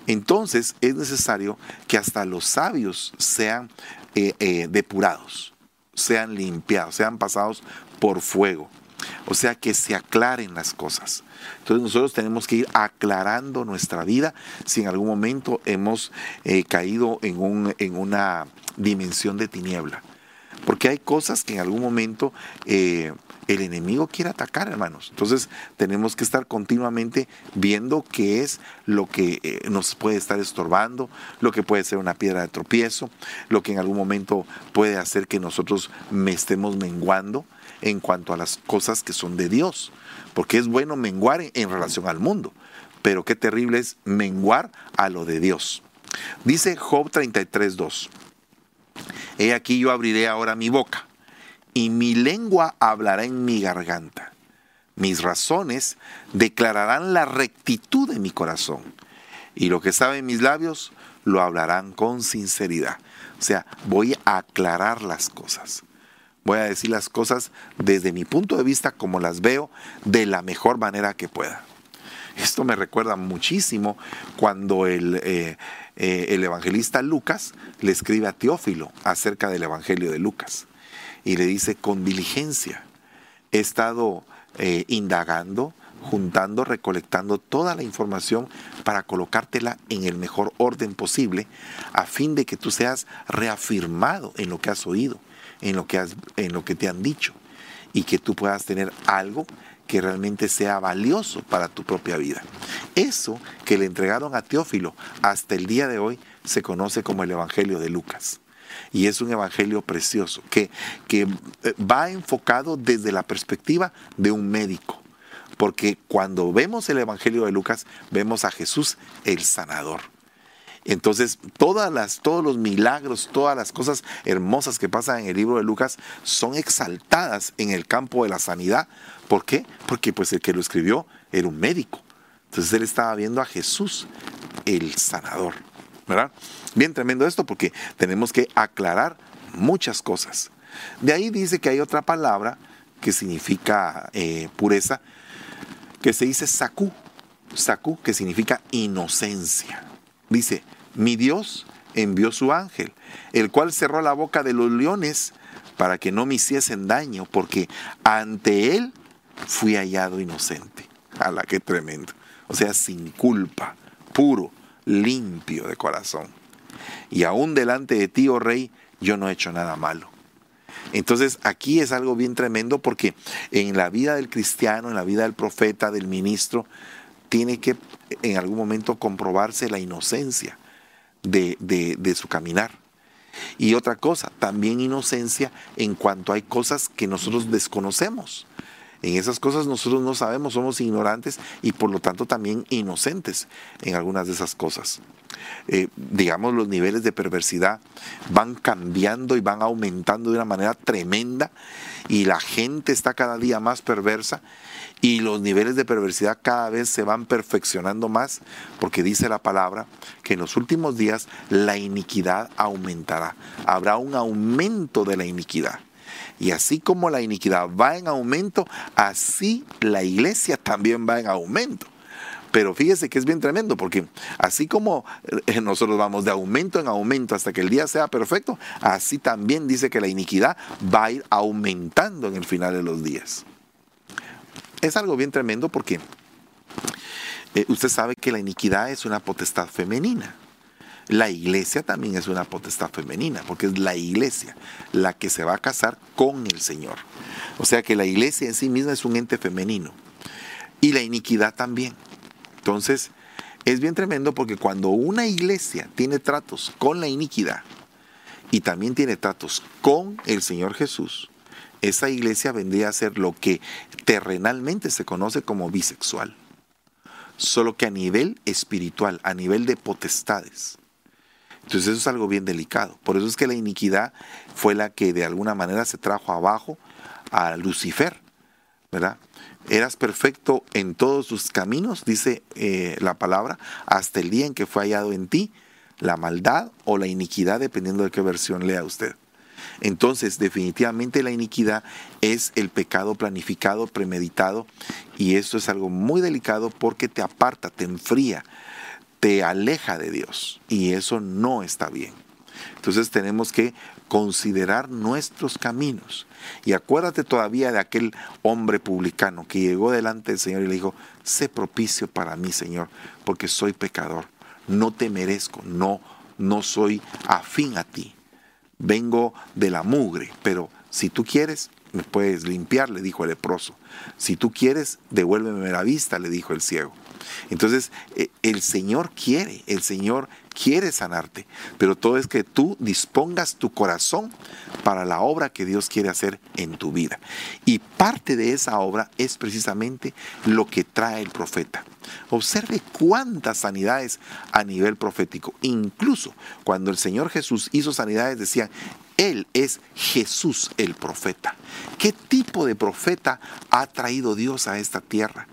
Entonces es necesario que hasta los sabios sean eh, eh, depurados, sean limpiados, sean pasados por fuego. O sea, que se aclaren las cosas. Entonces nosotros tenemos que ir aclarando nuestra vida si en algún momento hemos eh, caído en, un, en una dimensión de tiniebla. Porque hay cosas que en algún momento el enemigo quiere atacar, hermanos. Entonces tenemos que estar continuamente viendo qué es lo que eh, nos puede estar estorbando, lo que puede ser una piedra de tropiezo, lo que en algún momento puede hacer que nosotros me estemos menguando en cuanto a las cosas que son de Dios. Porque es bueno menguar en, relación al mundo, pero qué terrible es menguar a lo de Dios. Dice Job 33.2. He aquí yo abriré ahora mi boca y mi lengua hablará en mi garganta. Mis razones declararán la rectitud de mi corazón. Y lo que saben mis labios lo hablarán con sinceridad. O sea, voy a aclarar las cosas. Voy a decir las cosas desde mi punto de vista como las veo de la mejor manera que pueda. Esto me recuerda muchísimo cuando el, eh, eh, el evangelista Lucas le escribe a Teófilo acerca del Evangelio de Lucas y le dice con diligencia, he estado eh, indagando, juntando, recolectando toda la información para colocártela en el mejor orden posible, a fin de que tú seas reafirmado en lo que has oído, en lo que, has, en lo que te han dicho, y que tú puedas tener algo que realmente sea valioso para tu propia vida. Eso que le entregaron a Teófilo hasta el día de hoy se conoce como el Evangelio de Lucas y es un evangelio precioso que, que eh, va enfocado desde la perspectiva de un médico. Porque cuando vemos el evangelio de Lucas, vemos a Jesús el sanador. Entonces, todas las, todos los milagros, todas las cosas hermosas que pasan en el libro de Lucas son exaltadas en el campo de la sanidad. ¿Por qué? Porque pues el que lo escribió era un médico. Entonces él estaba viendo a Jesús, el sanador. ¿Verdad? Bien tremendo esto porque tenemos que aclarar muchas cosas. De ahí dice que hay otra palabra que significa eh, pureza, que se dice saku, saku que significa inocencia. Dice, mi Dios envió su ángel, el cual cerró la boca de los leones para que no me hiciesen daño, porque ante él fui hallado inocente. ¡Hala, qué tremendo! O sea, sin culpa, puro, limpio de corazón. Y aún delante de ti, oh rey, yo no he hecho nada malo. Entonces aquí es algo bien tremendo porque en la vida del cristiano, en la vida del profeta, del ministro, tiene que en algún momento comprobarse la inocencia de, de, su caminar. Y otra cosa, también inocencia en cuanto hay cosas que nosotros desconocemos. En esas cosas nosotros no sabemos, somos ignorantes y por lo tanto también inocentes en algunas de esas cosas. Eh, digamos, los niveles de perversidad van cambiando y van aumentando de una manera tremenda y la gente está cada día más perversa y los niveles de perversidad cada vez se van perfeccionando más porque dice la palabra que en los últimos días la iniquidad aumentará. Habrá un aumento de la iniquidad. Y así como la iniquidad va en aumento, así la iglesia también va en aumento. Pero fíjese que es bien tremendo, porque así como eh, nosotros vamos de aumento en aumento hasta que el día sea perfecto, así también dice que la iniquidad va a ir aumentando en el final de los días. Es algo bien tremendo porque eh, usted sabe que la iniquidad es una potestad femenina. La iglesia también es una potestad femenina, porque es la iglesia la que se va a casar con el Señor. O sea que la iglesia en sí misma es un ente femenino. Y la iniquidad también. Entonces, es bien tremendo porque cuando una iglesia tiene tratos con la iniquidad y también tiene tratos con el Señor Jesús, esa iglesia vendría a ser lo que terrenalmente se conoce como bisexual, solo que a nivel espiritual, a nivel de potestades. Entonces eso es algo bien delicado. Por eso es que la iniquidad fue la que de alguna manera se trajo abajo a Lucifer, ¿verdad? Eras perfecto en todos tus caminos, dice eh, la palabra, hasta el día en que fue hallado en ti la maldad o la iniquidad, dependiendo de qué versión lea usted. Entonces, definitivamente la iniquidad es el pecado planificado, premeditado, y eso es algo muy delicado porque te aparta, te enfría, te aleja de Dios, y eso no está bien. Entonces tenemos que considerar nuestros caminos. Y acuérdate todavía de aquel hombre publicano que llegó delante del Señor y le dijo, sé propicio para mí, Señor, porque soy pecador, no te merezco, no, no soy afín a ti, vengo de la mugre, pero si tú quieres, me puedes limpiar, le dijo el leproso. Si tú quieres, devuélveme la vista, le dijo el ciego. Entonces, eh, el Señor quiere, el Señor quiere sanarte, pero todo es que tú dispongas tu corazón para la obra que Dios quiere hacer en tu vida. Y parte de esa obra es precisamente lo que trae el profeta. Observe cuántas sanidades a nivel profético. Incluso cuando el Señor Jesús hizo sanidades decían, Él es Jesús el profeta. ¿Qué tipo de profeta ha traído Dios a esta tierra?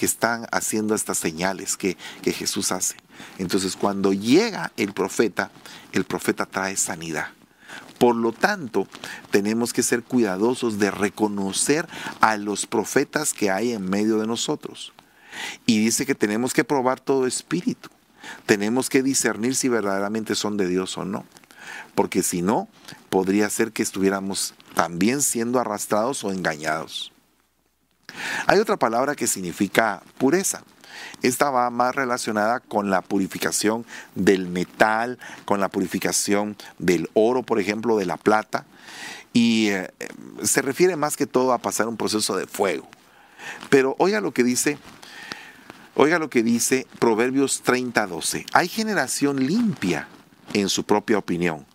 Que están haciendo estas señales que, que Jesús hace. Entonces cuando llega el profeta, el profeta trae sanidad. Por lo tanto, tenemos que ser cuidadosos de reconocer a los profetas que hay en medio de nosotros. Y dice que tenemos que probar todo espíritu. Tenemos que discernir si verdaderamente son de Dios o no. Porque si no, podría ser que estuviéramos también siendo arrastrados o engañados. Hay otra palabra que significa pureza. Esta va más relacionada con la purificación del metal, con la purificación del oro, por ejemplo, de la plata, y eh, se refiere más que todo a pasar un proceso de fuego. Pero oiga lo que dice, oiga lo que dice Proverbios 30:12. Hay generación limpia en su propia opinión,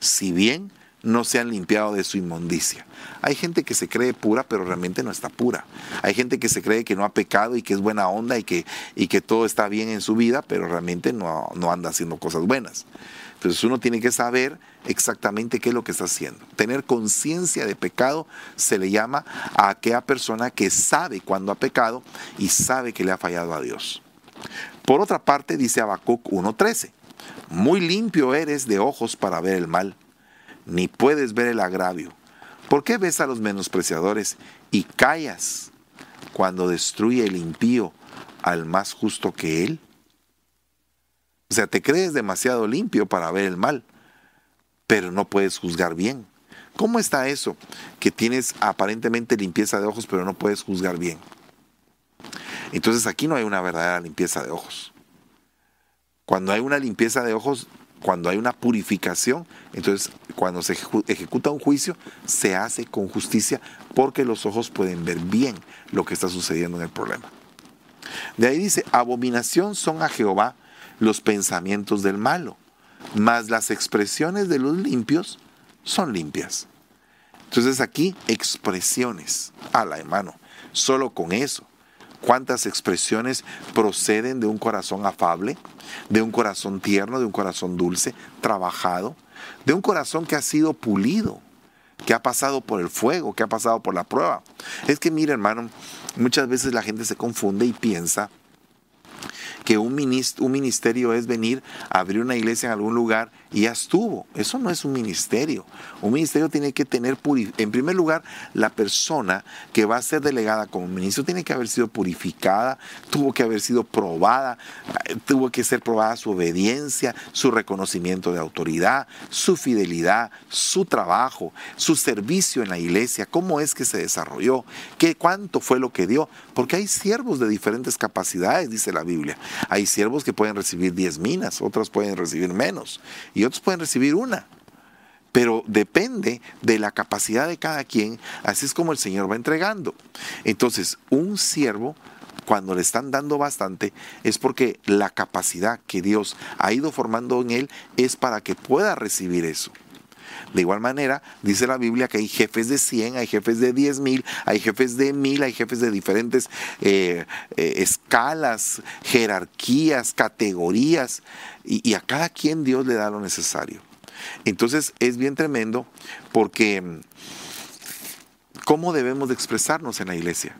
si bien no se han limpiado de su inmundicia. Hay gente que se cree pura, pero realmente no está pura. Hay gente que se cree que no ha pecado y que es buena onda y que, y que todo está bien en su vida, pero realmente no, no anda haciendo cosas buenas. Entonces uno tiene que saber exactamente qué es lo que está haciendo. Tener conciencia de pecado se le llama a aquella persona que sabe cuando ha pecado y sabe que le ha fallado a Dios. Por otra parte, dice Habacuc 1.13, muy limpio eres de ojos para ver el mal ni puedes ver el agravio. ¿Por qué ves a los menospreciadores y callas cuando destruye el impío al más justo que él? O sea, te crees demasiado limpio para ver el mal, pero no puedes juzgar bien. ¿Cómo está eso? Que tienes aparentemente limpieza de ojos, pero no puedes juzgar bien. Entonces aquí no hay una verdadera limpieza de ojos. Cuando hay una limpieza de ojos, cuando hay una purificación, entonces cuando se ejecuta un juicio, se hace con justicia porque los ojos pueden ver bien lo que está sucediendo en el problema. De ahí dice, abominación son a Jehová los pensamientos del malo, mas las expresiones de los limpios son limpias. Entonces aquí expresiones. A la hermano, solo con eso. ¿Cuántas expresiones proceden de un corazón afable, de un corazón tierno, de un corazón dulce, trabajado, de un corazón que ha sido pulido, que ha pasado por el fuego, que ha pasado por la prueba? Es que mire hermano, muchas veces la gente se confunde y piensa que un, ministerio es venir a abrir una iglesia en algún lugar y ya estuvo. Eso no es un ministerio. Un ministerio tiene que tener, en primer lugar, la persona que va a ser delegada como ministro tiene que haber sido purificada, tuvo que haber sido probada, eh, tuvo que ser probada su obediencia, su reconocimiento de autoridad, su fidelidad, su trabajo, su servicio en la iglesia, cómo es que se desarrolló, qué cuánto fue lo que dio, porque hay siervos de diferentes capacidades, dice la Biblia. Hay siervos que pueden recibir 10 minas, otros pueden recibir menos y otros pueden recibir una. Pero depende de la capacidad de cada quien, así es como el Señor va entregando. Entonces, un siervo cuando le están dando bastante es porque la capacidad que Dios ha ido formando en él es para que pueda recibir eso. De igual manera, dice la Biblia que hay jefes de 100, hay jefes de 10 mil, hay jefes de mil, hay jefes de diferentes eh, eh, escalas, jerarquías, categorías, y, a cada quien Dios le da lo necesario. Entonces es bien tremendo porque ¿cómo debemos de expresarnos en la iglesia?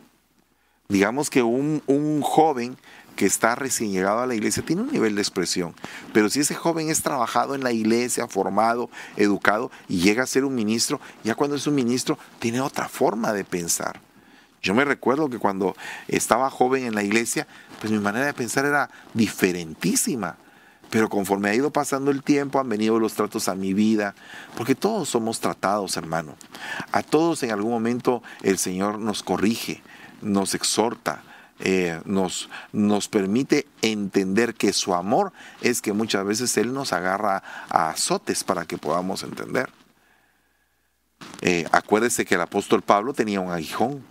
Digamos que un joven que está recién llegado a la iglesia tiene un nivel de expresión, pero si ese joven es trabajado en la iglesia, formado, educado y llega a ser un ministro, ya cuando es un ministro tiene otra forma de pensar. Yo me recuerdo que cuando estaba joven en la iglesia, pues mi manera de pensar era diferentísima. Pero conforme ha ido pasando el tiempo, han venido los tratos a mi vida, porque todos somos tratados, hermano. A todos en algún momento el Señor nos corrige, nos exhorta, eh, nos, nos permite entender que su amor es que muchas veces Él nos agarra a azotes para que podamos entender. Eh, acuérdese que el apóstol Pablo tenía un aguijón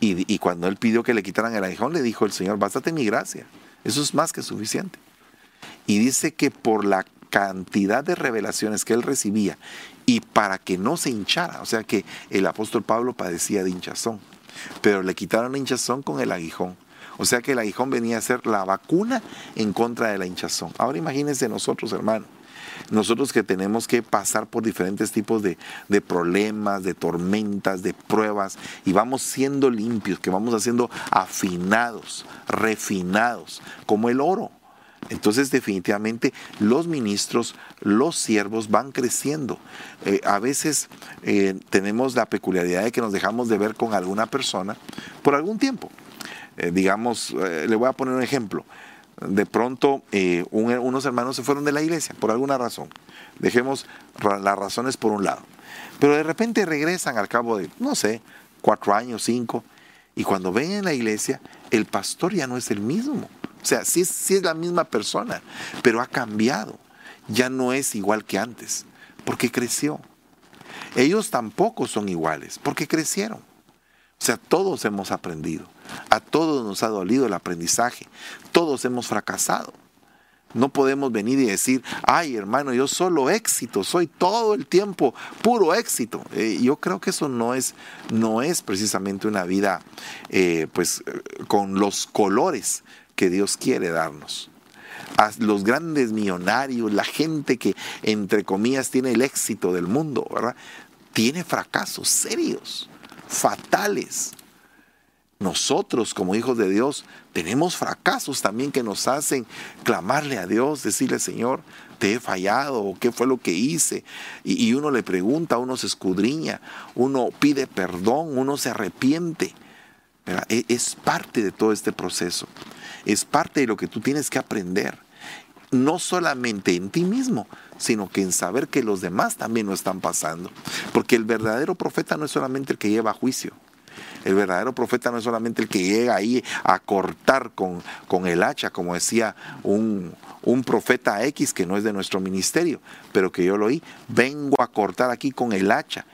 y, y, cuando él pidió que le quitaran el aguijón le dijo el Señor, bástate mi gracia, eso es más que suficiente. Y dice que por la cantidad de revelaciones que él recibía y para que no se hinchara, o sea que el apóstol Pablo padecía de hinchazón pero le quitaron la hinchazón con el aguijón. O sea que el aguijón venía a ser la vacuna en contra de la hinchazón. Ahora imagínense nosotros, hermano. Nosotros que tenemos que pasar por diferentes tipos de, de, problemas, de tormentas, de pruebas, y vamos siendo limpios, que vamos haciendo afinados, refinados, como el oro. Entonces definitivamente los ministros, los siervos van creciendo. Eh, a veces eh, tenemos la peculiaridad de que nos dejamos de ver con alguna persona por algún tiempo. Eh, digamos, le voy a poner un ejemplo. De pronto unos hermanos se fueron de la iglesia por alguna razón. Dejemos las razones por un lado. Pero de repente regresan al cabo de, no sé, cuatro años, cinco, y cuando ven en la iglesia, el pastor ya no es el mismo o sea, sí, es la misma persona, pero ha cambiado. Ya no es igual que antes, porque creció. Ellos tampoco son iguales, porque crecieron. O sea, todos hemos aprendido. A todos nos ha dolido el aprendizaje. Todos hemos fracasado. No podemos venir y decir, ay hermano, yo solo éxito, soy todo el tiempo puro éxito. Eh, yo creo que eso no es, no es precisamente una vida eh, pues, eh, con los colores que Dios quiere darnos. A los grandes millonarios, la gente que entre comillas tiene el éxito del mundo, ¿verdad? Tiene fracasos serios, fatales. Nosotros como hijos de Dios tenemos fracasos también que nos hacen clamarle a Dios, decirle Señor, te he fallado, qué fue lo que hice. Y, uno le pregunta, uno se escudriña, uno pide perdón, uno se arrepiente. E, es parte de todo este proceso es parte de lo que tú tienes que aprender. No solamente en ti mismo, sino que en saber que los demás también lo están pasando. Porque el verdadero profeta no es solamente el que lleva juicio. El verdadero profeta no es solamente el que llega ahí a cortar con, con el hacha, como decía un, un profeta X que no es de nuestro ministerio, pero que yo lo oí, vengo a cortar aquí con el hacha.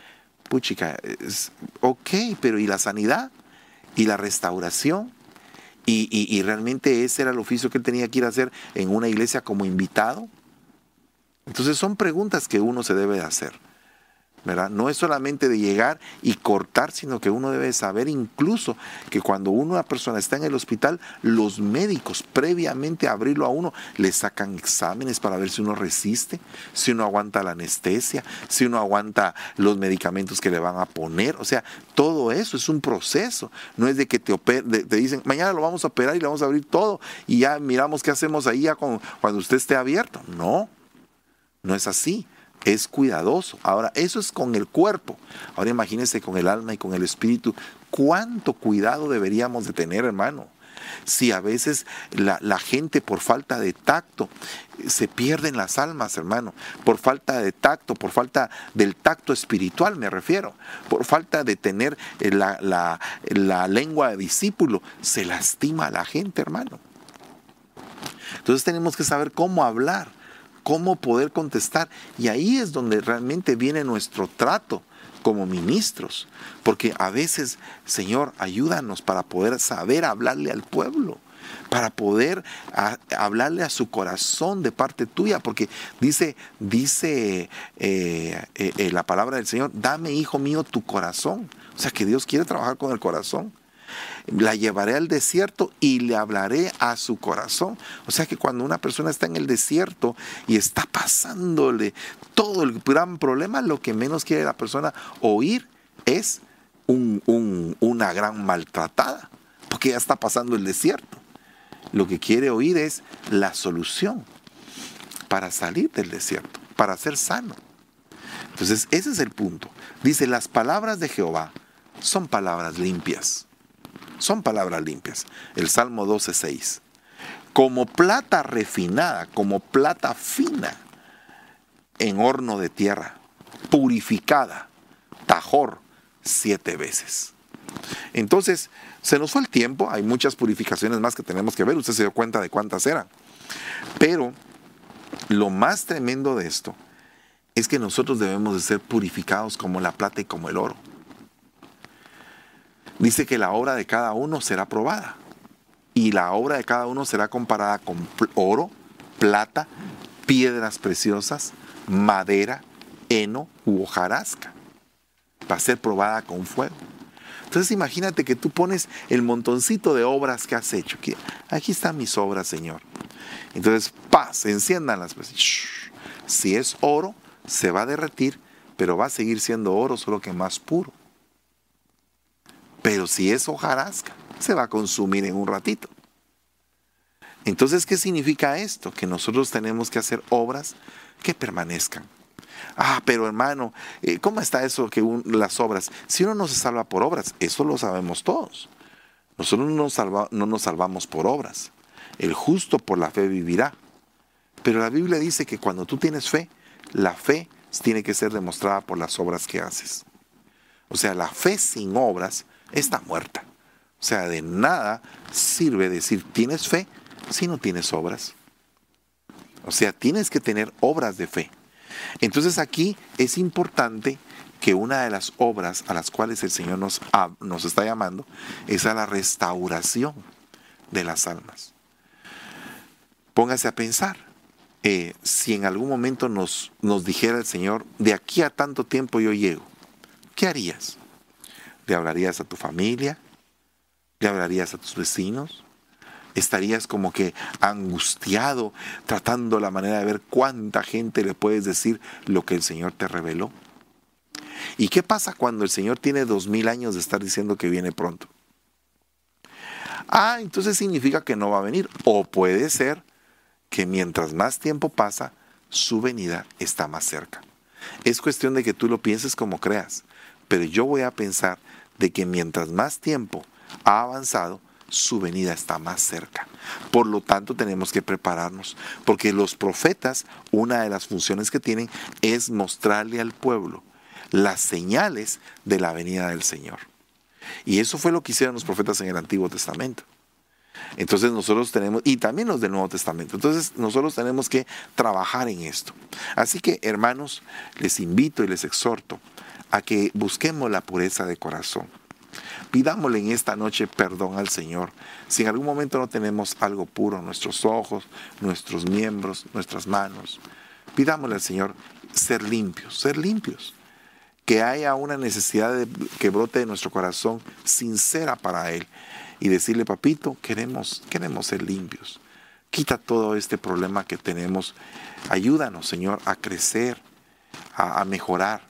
Puchica, es, ok, pero ¿y la sanidad? ¿Y la restauración? Y, realmente ese era el oficio que él tenía que ir a hacer en una iglesia como invitado. Entonces son preguntas que uno se debe de hacer. No es solamente de llegar y cortar, sino que uno debe saber incluso que cuando una persona está en el hospital, los médicos previamente a abrirlo a uno le sacan exámenes para ver si uno resiste, si uno aguanta la anestesia, si uno aguanta los medicamentos que le van a poner. O sea, todo eso es un proceso. No es de que te, dicen, mañana lo vamos a operar y le vamos a abrir todo y ya miramos qué hacemos ahí cuando usted esté abierto. No, no es así es cuidadoso. Ahora, eso es con el cuerpo. Ahora imagínense con el alma y con el espíritu. ¿Cuánto cuidado deberíamos de tener, hermano? Si a veces la, gente por falta de tacto se pierden las almas, hermano, por falta de tacto, por falta del tacto espiritual me refiero, por falta de tener la, la, la lengua de discípulo, se lastima a la gente, hermano. Entonces tenemos que saber cómo hablar cómo poder contestar. Y ahí es donde realmente viene nuestro trato como ministros. Porque a veces, Señor, ayúdanos para poder saber hablarle al pueblo para poder hablarle a su corazón de parte tuya, porque dice, dice eh, eh, eh, la palabra del Señor, dame, hijo mío, tu corazón. O sea que Dios quiere trabajar con el corazón la llevaré al desierto y le hablaré a su corazón. O sea que cuando una persona está en el desierto y está pasándole todo el gran problema, lo que menos quiere la persona oír es una gran maltratada, porque ya está pasando el desierto. Lo que quiere oír es la solución para salir del desierto, para ser sano. Entonces, ese es el punto. Dice, las palabras de Jehová son palabras limpias son palabras limpias. El Salmo 12.6. Como plata refinada, como plata fina en horno de tierra, purificada, tajor siete veces. Entonces, se nos fue el tiempo, hay muchas purificaciones más que tenemos que ver, usted se dio cuenta de cuántas eran. Pero lo más tremendo de esto es que nosotros debemos de ser purificados como la plata y como el oro dice que la obra de cada uno será probada. Y la obra de cada uno será comparada con oro, plata, piedras preciosas, madera, heno u hojarasca. Va a ser probada con fuego. Entonces imagínate que tú pones el montoncito de obras que has hecho. Aquí están mis obras, Señor. Entonces, paz, enciéndanlas. Pues, si es oro, se va a derretir, pero va a seguir siendo oro, solo que más puro. Pero si es hojarasca, se va a consumir en un ratito. Entonces, ¿qué significa esto? Que nosotros tenemos que hacer obras que permanezcan. Ah, pero hermano, eh, ¿cómo está eso que las obras? Si uno no se salva por obras, eso lo sabemos todos. Nosotros no, no nos salvamos por obras. El justo por la fe vivirá. Pero la Biblia dice que cuando tú tienes fe, la fe tiene que ser demostrada por las obras que haces. O sea, la fe sin obras está muerta. O sea, de nada sirve decir tienes fe si no tienes obras. O sea, tienes que tener obras de fe. Entonces aquí es importante que una de las obras a las cuales el Señor nos, nos está llamando es a la restauración de las almas. Póngase a pensar, eh, si en algún momento nos, nos dijera el Señor, de aquí a tanto tiempo yo llego, ¿qué harías? ¿Le hablarías a tu familia? ¿Le hablarías a tus vecinos? ¿Estarías como que angustiado tratando la manera de ver cuánta gente le puedes decir lo que el Señor te reveló? ¿Y qué pasa cuando el Señor tiene dos mil años de estar diciendo que viene pronto? Ah, entonces significa que no va a venir. O puede ser que mientras más tiempo pasa, su venida está más cerca. Es cuestión de que tú lo pienses como creas. Pero yo voy a pensar de que mientras más tiempo ha avanzado, su venida está más cerca. Por lo tanto, tenemos que prepararnos, porque los profetas, una de las funciones que tienen es mostrarle al pueblo las señales de la venida del Señor. Y eso fue lo que hicieron los profetas en el Antiguo Testamento. Entonces nosotros tenemos, y también los del Nuevo Testamento, entonces nosotros tenemos que trabajar en esto. Así que hermanos, les invito y les exhorto a que busquemos la pureza de corazón. Pidámosle en esta noche perdón al Señor. Si en algún momento no tenemos algo puro, nuestros ojos, nuestros miembros, nuestras manos, pidámosle al Señor ser limpios, ser limpios. que haya una necesidad que brote de nuestro corazón sincera para Él y decirle, papito, queremos, queremos ser limpios. Quita todo este problema que tenemos. Ayúdanos, Señor, a crecer, a mejorar,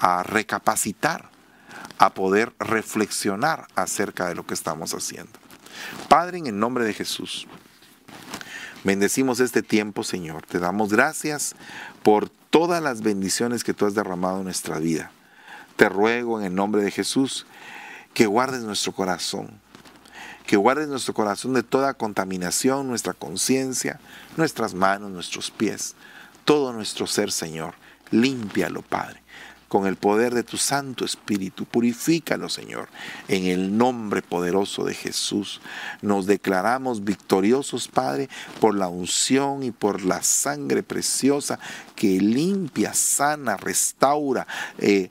a recapacitar, a poder reflexionar acerca de lo que estamos haciendo. Padre, en el nombre de Jesús, bendecimos este tiempo, Señor. Te damos gracias por todas las bendiciones que tú has derramado en nuestra vida. Te ruego en el nombre de Jesús que guardes nuestro corazón, que guardes nuestro corazón de toda contaminación, nuestra conciencia, nuestras manos, nuestros pies, todo nuestro ser, Señor. Límpialo, Padre con el poder de tu Santo Espíritu. Purifícalo, Señor. En el nombre poderoso de Jesús nos declaramos victoriosos, Padre, por la unción y por la sangre preciosa que limpia, sana, restaura. Eh,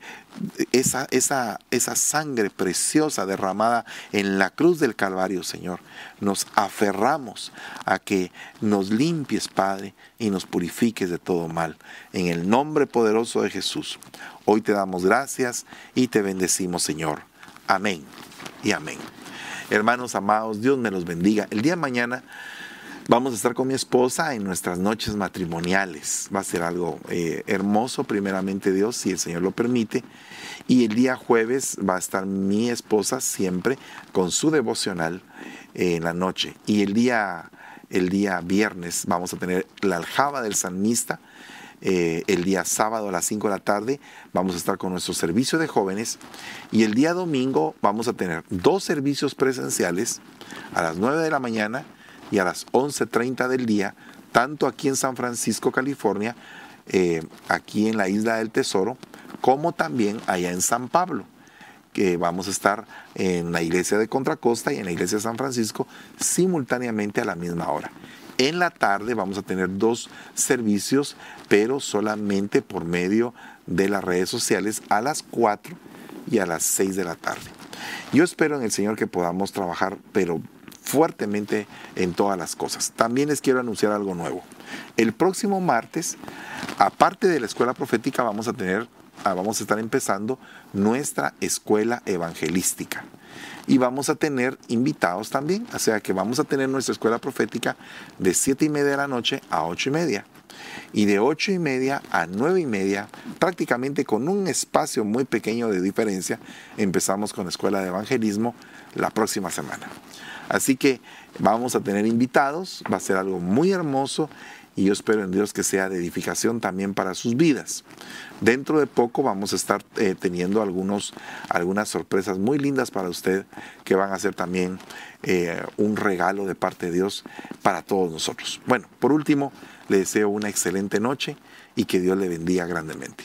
esa, esa, esa sangre preciosa derramada en la cruz del Calvario, Señor. Nos aferramos a que nos limpies, Padre, y nos purifiques de todo mal. En el nombre poderoso de Jesús, hoy te damos gracias y te bendecimos, Señor. Amén y amén. Hermanos amados, Dios me los bendiga. El día de mañana Vamos a estar con mi esposa en nuestras noches matrimoniales. Va a ser algo eh, hermoso, primeramente Dios, si el Señor lo permite. Y el día jueves va a estar mi esposa siempre con su devocional eh, en la noche. Y el día, el día viernes vamos a tener la aljaba del salmista. Eh, el día sábado a las 5 de la tarde vamos a estar con nuestro servicio de jóvenes y el día domingo vamos a tener dos servicios presenciales a las 9 de la mañana y a las 11.30 del día, tanto aquí en San Francisco, California, eh, aquí en la Isla del Tesoro, como también allá en San Pablo, que vamos a estar en la iglesia de Contracosta y en la iglesia de San Francisco simultáneamente a la misma hora. En la tarde vamos a tener dos servicios, pero solamente por medio de las redes sociales a las 4 y a las 6 de la tarde. Yo espero en el Señor que podamos trabajar, pero fuertemente en todas las cosas. También les quiero anunciar algo nuevo. El próximo martes, aparte de la escuela profética, vamos a tener, ah, vamos a estar empezando nuestra escuela evangelística. Y vamos a tener invitados también, o sea que vamos a tener nuestra escuela profética de 7 y media de la noche a 8 y media. Y de 8 y media a 9 y media, prácticamente con un espacio muy pequeño de diferencia, empezamos con la escuela de evangelismo la próxima semana. Así que vamos a tener invitados, va a ser algo muy hermoso y yo espero en Dios que sea de edificación también para sus vidas. Dentro de poco vamos a estar eh, teniendo algunos, algunas sorpresas muy lindas para usted que van a ser también eh, un regalo de parte de Dios para todos nosotros. Bueno, por último, le deseo una excelente noche y que Dios le bendiga grandemente.